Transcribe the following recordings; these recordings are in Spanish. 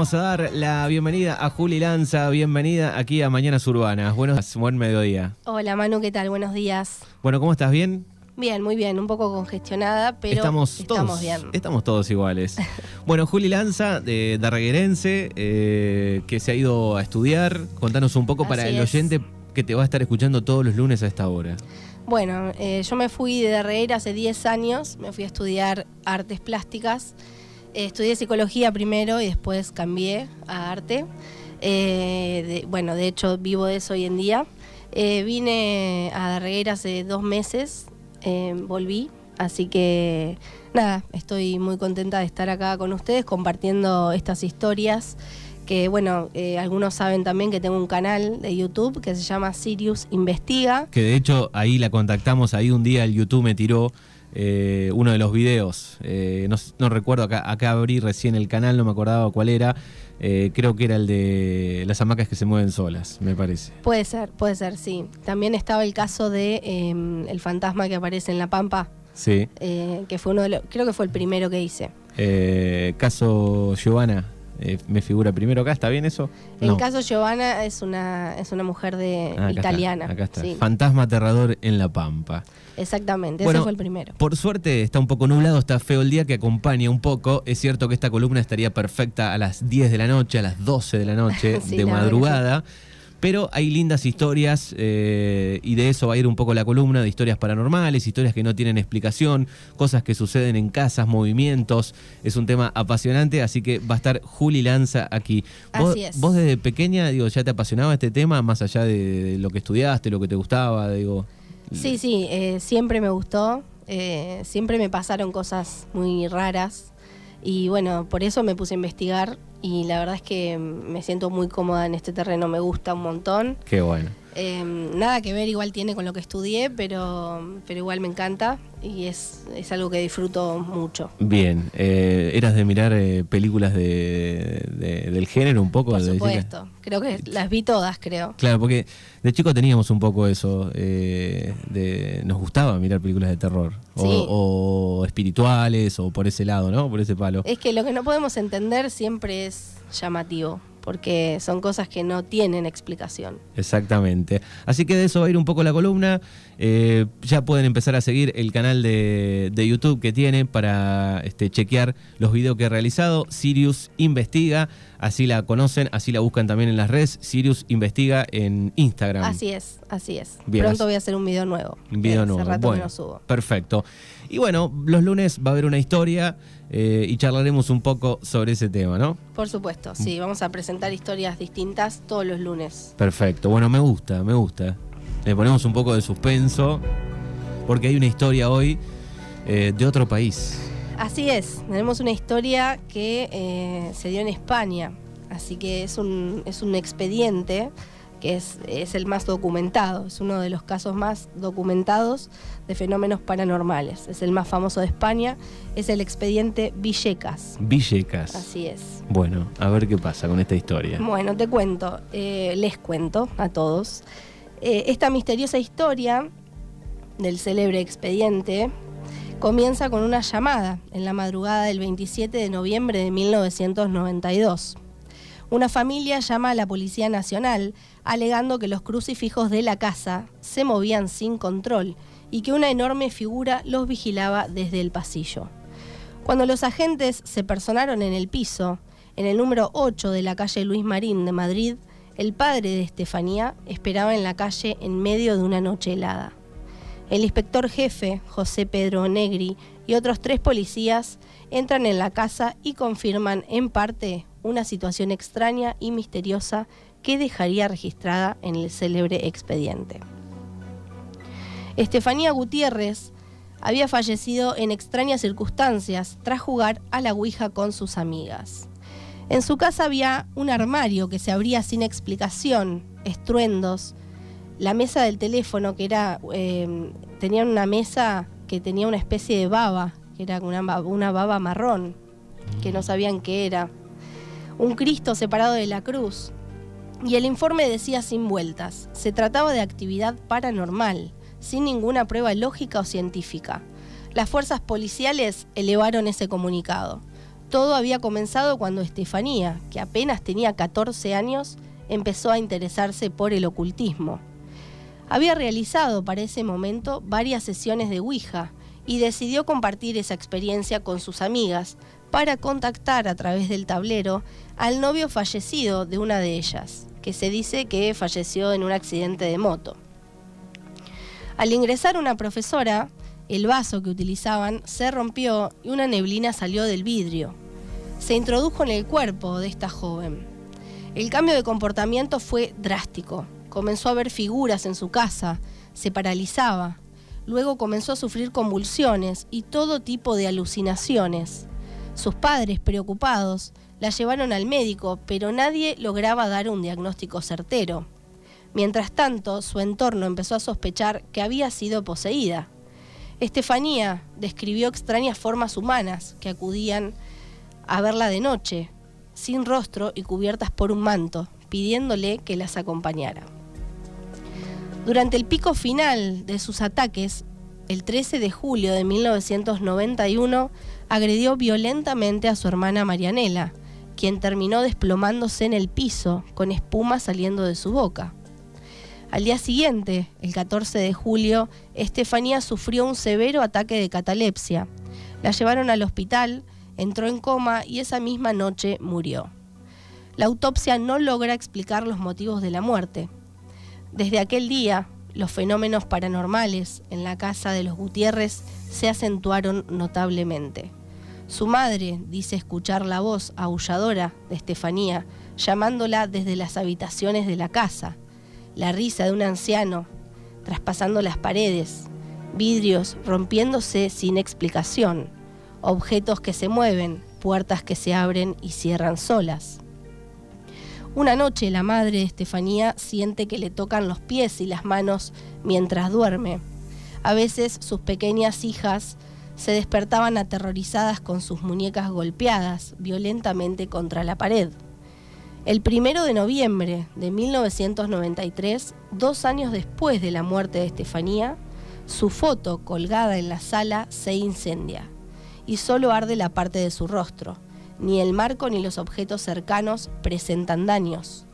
vamos a dar la bienvenida a Juli Lanza, bienvenida aquí a Mañanas Urbanas. Buenos, buen mediodía. Hola Manu, ¿qué tal? Buenos días. Bueno, ¿cómo estás? ¿Bien? Bien, muy bien, un poco congestionada, pero estamos, todos, bien. Estamos todos iguales. bueno, Juli Lanza, de Darreguerense, eh, que se ha ido a estudiar. Contanos un poco para el oyente que te va a estar escuchando todos los lunes a esta hora. Bueno, eh, yo me fui de Darreguera hace 10 años, me fui a estudiar artes plásticas. Eh, estudié psicología primero y después cambié a arte. Eh, bueno, de hecho vivo de eso hoy en día. Eh, vine a Darreguera hace dos meses, volví, así que nada, estoy muy contenta de estar acá con ustedes compartiendo estas historias que bueno, algunos saben también que tengo un canal de YouTube que se llama Sirius Investiga. Que de hecho ahí la contactamos, ahí un día el YouTube me tiró eh, uno de los videos. Eh, no, recuerdo, acá, acá abrí recién el canal, no me acordaba cuál era. Eh, creo que era el de las hamacas que se mueven solas, me parece. Puede ser, puede ser, sí. También estaba el caso de em, el fantasma que aparece en La Pampa. Sí. que fue uno de los, creo que fue el primero que hice. caso Giovanna. Me figura primero acá, ¿está bien eso? El caso Giovanna es una, es una mujer de ah, italiana. acá está. Fantasma aterrador en La Pampa. Exactamente, ese fue el primero. Por suerte está un poco nublado, está feo el día que acompaña un poco. Es cierto que esta columna estaría perfecta a las 10 de la noche, a las 12 de la noche, de madrugada. Pero hay lindas historias eh, y de eso va a ir un poco la columna, de historias paranormales, historias que no tienen explicación, cosas que suceden en casas, movimientos. Es un tema apasionante, así que va a estar Juli Lanza aquí. Vos, vos desde pequeña, digo, ya te apasionaba este tema, más allá de, lo que estudiaste, lo que te gustaba, digo. Sí, sí, eh, siempre me gustó, eh, siempre me pasaron cosas muy raras y bueno, por eso me puse a investigar y la verdad es que me siento muy cómoda en este terreno, me gusta un montón. Qué bueno. Em, nada que ver igual tiene con lo que estudié, pero, pero igual me encanta y es, es algo que disfruto mucho. Bien, eh, ¿eras de mirar eh, películas de, del género un poco? Por supuesto, creo que las vi todas, creo. Claro, porque de chico teníamos un poco eso, eh, de, nos gustaba mirar películas de terror, o, o espirituales, o por ese lado, ¿no? Por ese palo. Es que lo que no podemos entender siempre es llamativo porque son cosas que no tienen explicación. Exactamente. Así que de eso va a ir un poco la columna. Eh, ya pueden empezar a seguir el canal de, YouTube que tiene para este, chequear los videos que he realizado. Sirius Investiga, así la conocen, así la buscan también en las redes. Sirius Investiga en Instagram. Así es, así es. Pronto voy a hacer un video nuevo. Un video nuevo. Hace rato que no subo. Perfecto. Y bueno, los lunes va a haber una historia. Eh, y charlaremos un poco sobre ese tema, ¿no? Por supuesto, sí, vamos a presentar historias distintas todos los lunes. Perfecto, bueno, me gusta, me gusta. Le ponemos un poco de suspenso, porque hay una historia hoy eh, de otro país. Así es, tenemos una historia que eh, se dio en España, así que es un, es un expediente que es, el más documentado, es uno de los casos más documentados de fenómenos paranormales. Es el más famoso de España, es el expediente Villecas. Villecas. Así es. Bueno, a ver qué pasa con esta historia. Bueno, te cuento, eh, les cuento a todos. Eh, esta misteriosa historia del célebre expediente comienza con una llamada en la madrugada del 27 de noviembre de 1992. Una familia llama a la Policía Nacional alegando que los crucifijos de la casa se movían sin control y que una enorme figura los vigilaba desde el pasillo. Cuando los agentes se personaron en el piso, en el número 8 de la calle Luis Marín de Madrid, el padre de Estefanía esperaba en la calle en medio de una noche helada. El inspector jefe, José Pedro Negri, y otros tres policías entran en la casa y confirman en parte una situación extraña y misteriosa que dejaría registrada en el célebre expediente. Estefanía Gutiérrez había fallecido en extrañas circunstancias tras jugar a la Ouija con sus amigas. En su casa había un armario que se abría sin explicación, estruendos, la mesa del teléfono que era, eh, tenían una mesa que tenía una especie de baba, que era una baba marrón, que no sabían qué era un Cristo separado de la cruz. Y el informe decía sin vueltas, se trataba de actividad paranormal, sin ninguna prueba lógica o científica. Las fuerzas policiales elevaron ese comunicado. Todo había comenzado cuando Estefanía, que apenas tenía 14 años, empezó a interesarse por el ocultismo. Había realizado para ese momento varias sesiones de Ouija y decidió compartir esa experiencia con sus amigas para contactar a través del tablero al novio fallecido de una de ellas, que se dice que falleció en un accidente de moto. Al ingresar una profesora, el vaso que utilizaban se rompió y una neblina salió del vidrio. Se introdujo en el cuerpo de esta joven. El cambio de comportamiento fue drástico. Comenzó a ver figuras en su casa, se paralizaba. Luego comenzó a sufrir convulsiones y todo tipo de alucinaciones. Sus padres, preocupados, la llevaron al médico, pero nadie lograba dar un diagnóstico certero. Mientras tanto, su entorno empezó a sospechar que había sido poseída. Estefanía describió extrañas formas humanas que acudían a verla de noche, sin rostro y cubiertas por un manto, pidiéndole que las acompañara. Durante el pico final de sus ataques, el 13 de julio de 1991, agredió violentamente a su hermana Marianela, quien terminó desplomándose en el piso con espuma saliendo de su boca. Al día siguiente, el 14 de julio, Estefanía sufrió un severo ataque de catalepsia. La llevaron al hospital, entró en coma y esa misma noche murió. La autopsia no logra explicar los motivos de la muerte. Desde aquel día, los fenómenos paranormales en la casa de los Gutiérrez se acentuaron notablemente. Su madre dice escuchar la voz aulladora de Estefanía llamándola desde las habitaciones de la casa la risa de un anciano traspasando las paredes, vidrios rompiéndose sin explicación, objetos que se mueven, puertas que se abren y cierran solas. Una noche la madre de Estefanía siente que le tocan los pies y las manos mientras duerme. A veces sus pequeñas hijas se despertaban aterrorizadas con sus muñecas golpeadas violentamente contra la pared. El primero de noviembre de 1993, dos años después de la muerte de Estefanía, su foto colgada en la sala se incendia y solo arde la parte de su rostro. Ni el marco ni los objetos cercanos presentan daños.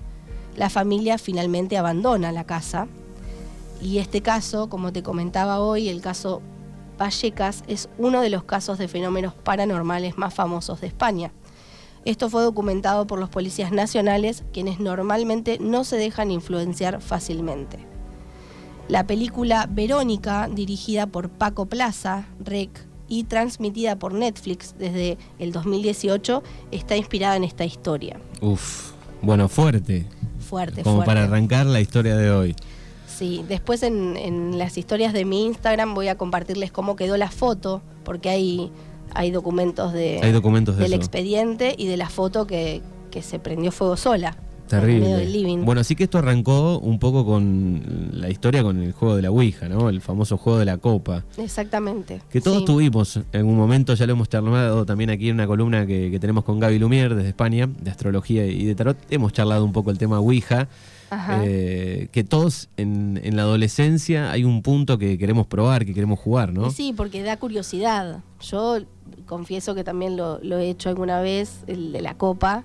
La familia finalmente abandona la casa y este caso, como te comentaba hoy, el caso Vallecas es uno de los casos de fenómenos paranormales más famosos de España. Esto fue documentado por los policías nacionales, quienes normalmente no se dejan influenciar fácilmente. La película Verónica, dirigida por Paco Plaza, Rec, y transmitida por Netflix desde el 2018, está inspirada en esta historia. Uf, bueno, fuerte. Fuerte, Como para arrancar la historia de hoy. Sí, después en, en, las historias de mi Instagram voy a compartirles cómo quedó la foto, porque hay hay documentos, de, del expediente y de la foto que, se prendió fuego sola. Terrible. living. Bueno, así que esto arrancó un poco con la historia con el juego de la Ouija, ¿no? El famoso juego de la copa. Exactamente. Que todos tuvimos en un momento, ya lo hemos charlado también aquí en una columna que, que tenemos con Gaby Lumier desde España, de astrología y de tarot. Hemos charlado un poco el tema Ouija. Eh, que todos en, la adolescencia hay un punto que queremos probar, que queremos jugar, ¿no? Sí, porque da curiosidad. Yo confieso que también lo, he hecho alguna vez, el de la copa,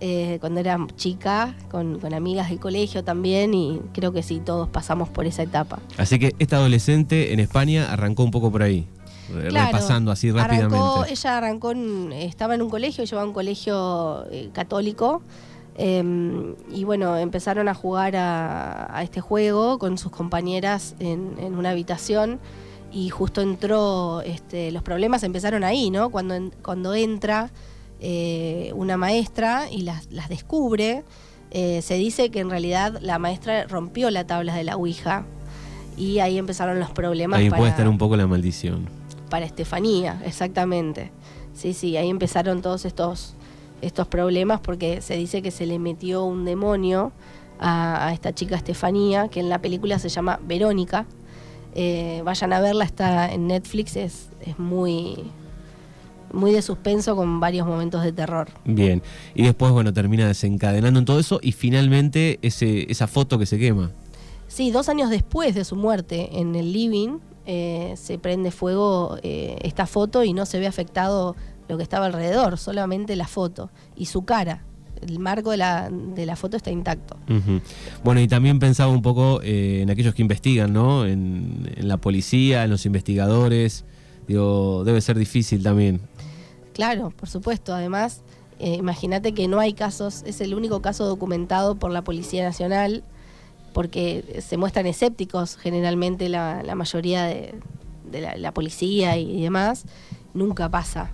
eh, cuando era chica, con, amigas del colegio también, y creo que sí, todos pasamos por esa etapa. Así que esta adolescente en España arrancó un poco por ahí. repasando así rápidamente. ella arrancó, estaba en un colegio, llevaba un colegio eh, católico, Em, y bueno, empezaron a jugar a, este juego con sus compañeras en, una habitación y justo entró, este, los problemas empezaron ahí, ¿no? Cuando, cuando entra eh, una maestra y las, descubre, eh, se dice que en realidad la maestra rompió la tabla de la Ouija y ahí empezaron los problemas. Ahí puede estar un poco la maldición. Para Estefanía, exactamente. Sí, sí, ahí empezaron todos estos estos problemas porque se dice que se le metió un demonio a, esta chica Estefanía, que en la película se llama Verónica. Eh, vayan a verla, está en Netflix, es, es muy, muy de suspenso con varios momentos de terror. Bien, y después, bueno, termina desencadenando en todo eso y finalmente ese, esa foto que se quema. Sí, dos años después de su muerte en el living, eh, se prende fuego eh, esta foto y no se ve afectado lo que estaba alrededor, solamente la foto y su cara. El marco de la, de la foto está intacto. Bueno, y también pensaba un poco eh, en aquellos que investigan, ¿no? En, la policía, en los investigadores. Digo, debe ser difícil también. Claro, por supuesto. Además, eh, imagínate que no hay casos, es el único caso documentado por la Policía Nacional, porque se muestran escépticos generalmente la, mayoría de, la, policía y demás. Nunca pasa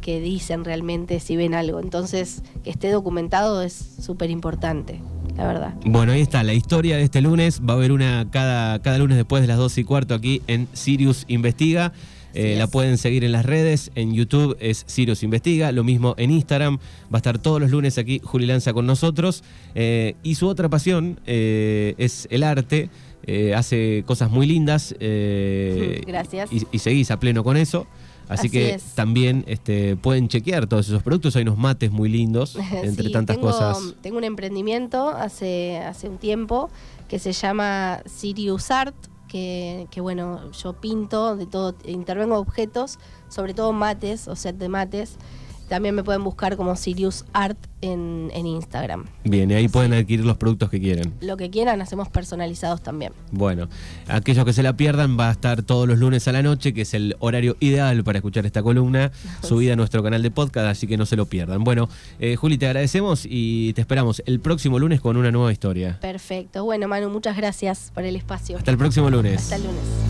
que, dicen realmente si ven algo. Entonces, que esté documentado es súper importante, la verdad. Bueno, ahí está, la historia de este lunes. Va a haber una cada, cada lunes después de las 2 y cuarto aquí en Sirius Investiga. Eh, la pueden seguir en las redes, en YouTube es Sirius Investiga, lo mismo en Instagram, va a estar todos los lunes aquí Juli Lanza con nosotros. Eh, y su otra pasión eh, es el arte, hace cosas muy lindas. Gracias. Y, y, seguís a pleno con eso. Así, que también este, pueden chequear todos esos productos. Hay unos mates muy lindos, entre tantas cosas. Tengo un emprendimiento hace, hace un tiempo que se llama Sirius Art, que, que, bueno, yo pinto de todo, intervengo objetos, sobre todo mates o set de mates. También me pueden buscar como Sirius Art en, Instagram. Bien, y ahí pueden adquirir los productos que quieren. Lo que quieran, hacemos personalizados también. Bueno, aquellos que se la pierdan, va a estar todos los lunes a la noche, que es el horario ideal para escuchar esta columna, subida a nuestro canal de podcast, así que no se lo pierdan. Bueno, eh, Juli, te agradecemos y te esperamos el próximo lunes con una nueva historia. Perfecto. Bueno, Manu, muchas gracias por el espacio. Hasta el próximo lunes. Hasta el lunes.